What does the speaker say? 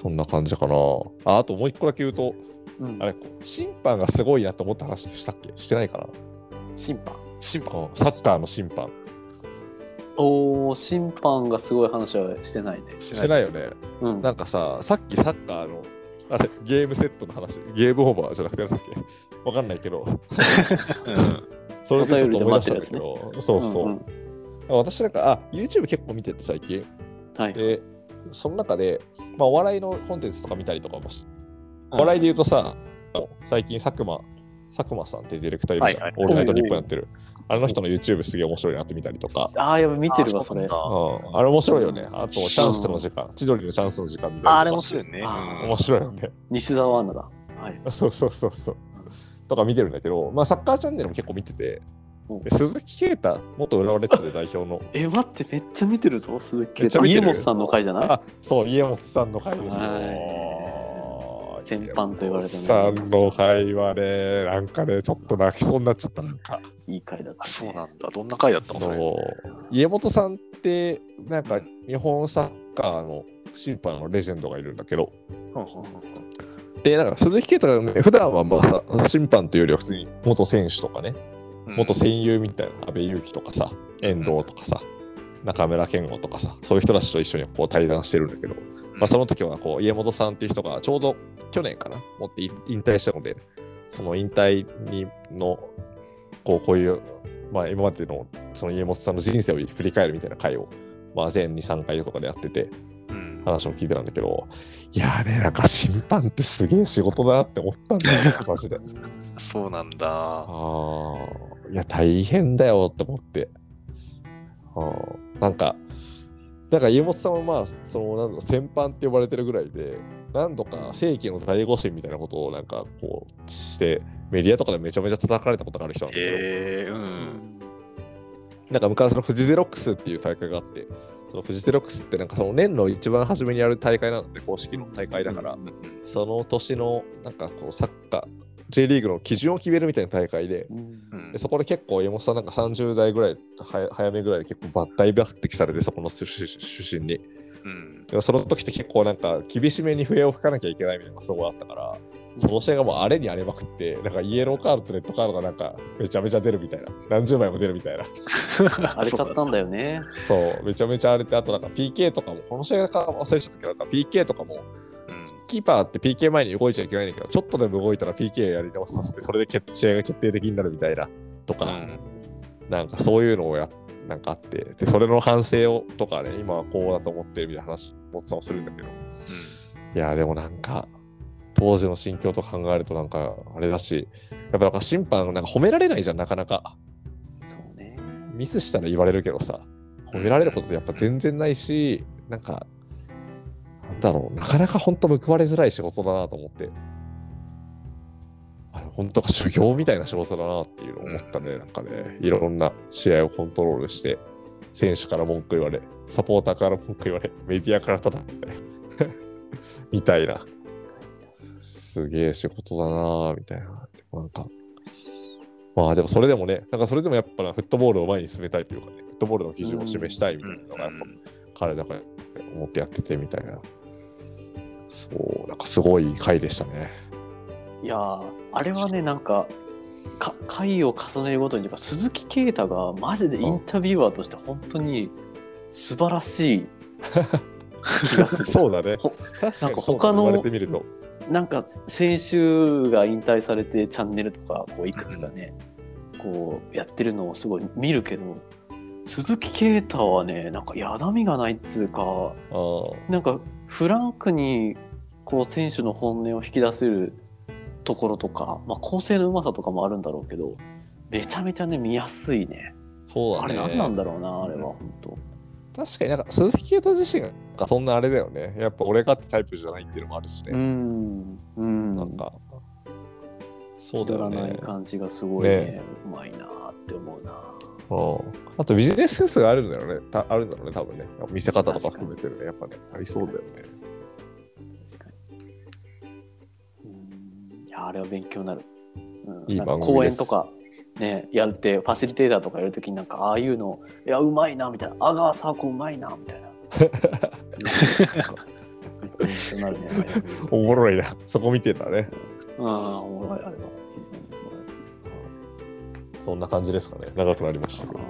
そんな感じかな。ああともう一個だけ言うと、うんあれ、審判がすごいなと思った話したっけ？してないかな？審判。審判サッカーの審判。おー、審判がすごい話はしてないね。ししてないよね。うん。なんかさ、さっきサッカーの、あれ、ゲームセットの話、ゲームオーバーじゃなくてなんだっけ？わかんないけど、うんそれでちょっと思い出したんだけど、そうそう。んん私なんか、あ、YouTube 結構見てて最近。はい。で、その中で、まあ、お笑いのコンテンツとか見たりとかもし、お笑いで言うとさ、最近佐久間、佐久間さんってディレクターいるじゃん、はいはいオールナイトニッポンやってる。あの人の YouTube すげえ面白いなって見たりとか、ああ、やばい、見てるわ、それ。あうなんあれ面白いよね。あと、チャンスの時間、千鳥のチャンスの時間みたいな。ああれ面白いね。面白いよね。西澤アナだ。はい。そうそうそうそう。とか見てるんだけど、まあ、サッカーチャンネルも結構見てて、うん。で鈴木啓太、元浦和レッズで代表の、え、待って、めっちゃ見てるぞ、鈴木めっちゃ見てる？家元さんの回じゃな。いあそう、家元さんの回ですよ。はい。先般と言われてね。さんの回はね、なんかね、ちょっと泣きそうになっちゃった、なんか。いい回だった、あそうなんだ。どんな回だったのそれ。そう家元さんって、なんか日本サッカーの審判のレジェンドがいるんだけど、うんうんうんで、なんか鈴木啓太がね、普段はまあさ審判というよりは普通に元選手とかね、うん。元戦友みたいな、安倍勇樹とかさ、遠藤とかさ、中村健吾とかさ、そういう人たちと一緒にこう対談してるんだけど、まあ、その時はこう家元さんっていう人がちょうど去年かな、持って引引退したので、その引退にのこうこういう、まあ、今までのその家元さんの人生を振り返るみたいな回を、まあ、全2、3回とかでやってて、うん。話を聞いてたんだけど、いやーね、なんか審判ってすげえ仕事だなって思ったんだよね、マジで。そうなんだ。ああ、いや、大変だよって思って。あーなんか、なんか家元さんはまあ、その、なんだろう、戦犯って呼ばれてるぐらいで、何度か正規の大誤審みたいなことをなんかこうして、メディアとかでめちゃめちゃ叩かれたことがある人なんだけど、えー、うん。なんか昔のフジゼロックスっていう大会があって、そのフジゼロックスってなんかその年の一番初めにやる大会なので、公式の大会だから、うんうんその年のなんかこうサッカー、J リーグの基準を決めるみたいな大会で、うんうんでそこで結構、山本さんなんか30代ぐらい、は早めぐらいで結構抜擢抜擢されて、そこの出身に。うんでもその時って結構なんか厳しめに笛を吹かなきゃいけないみたいなのがすごいあったから、その試合がもう荒れに荒れまくって、なんかイエローカードとレッドカードがなんかめちゃめちゃ出るみたいな、何十枚も出るみたいな。荒れちゃったんだよね。そう、めちゃめちゃ荒れて、あとなんか PK とかも、この試合か忘れちゃったけど、なんか PK とかも、キーパーって PK 前に動いちゃいけないんだけど、ちょっとでも動いたら PK やり直させて、それで決試合が決定的になるみたいな、とか。うんなんかそういうのをやなんかあって、で、それの反省をとかね、今はこうだと思ってるみたいな話もさんもするんだけど、いや、でもなんか、当時の心境と考えるとなんか、あれだし、やっぱなんか審判なんか褒められないじゃん、なかなか。そうね。ミスしたら言われるけどさ、褒められることってやっぱ全然ないし、なんか、なんだろう、なかなか本当報われづらい仕事だなと思って。本当か修行みたいな仕事だなっていうのを思ったね、なんかね、いろんな試合をコントロールして、選手から文句言われ、サポーターから文句言われ、メディアから叩かれ、みたいな。すげえ仕事だな、みたいな。なんか、まあでもそれでもね、なんかそれでもやっぱなフットボールを前に進めたいというかね、フットボールの基準を示したいみたいなのがやっぱ彼だから思ってやっててみたいな。そう、なんかすごい回でしたね。いやーあれはね、なんか、か回を重ねるごとに鈴木啓太がマジでインタビュアーとして本当に素晴らしい気がする。そうだね。なんか他の。なんか先週が引退されてチャンネルとかこういくつかね、こうやってるのをすごい見るけど鈴木啓太はねなんかやだみがないっつうかなんかフランクにこう選手の本音を引き出せるところとか、まあ、構成のうまさとかもあるんだろうけどめちゃめちゃね見やすいねあれそうだね。何なんだろうなあれは本当確かになんか鈴木啓太自身がそんなあれだよね。やっぱ俺がってタイプじゃないっていうのもあるしうね。んうんなんか、そうだよくだらないね。感じがすごいねねうまいなって思うなうんあとビジネスセンスがあるんだよね。たあるんだろうね、多分ね。見せ方とか含めてるね。やっぱね、ありそうだよね。やあれは勉強になる、うん、いい演とかねやってファシリテーターとかやるときになんかああいうのいやうまいなみたいな阿川佐和子うまいなみたいななるねおもろいな。そこ見てたね。うんおもろいあれはそんな感じですかね。長くなりましたけど。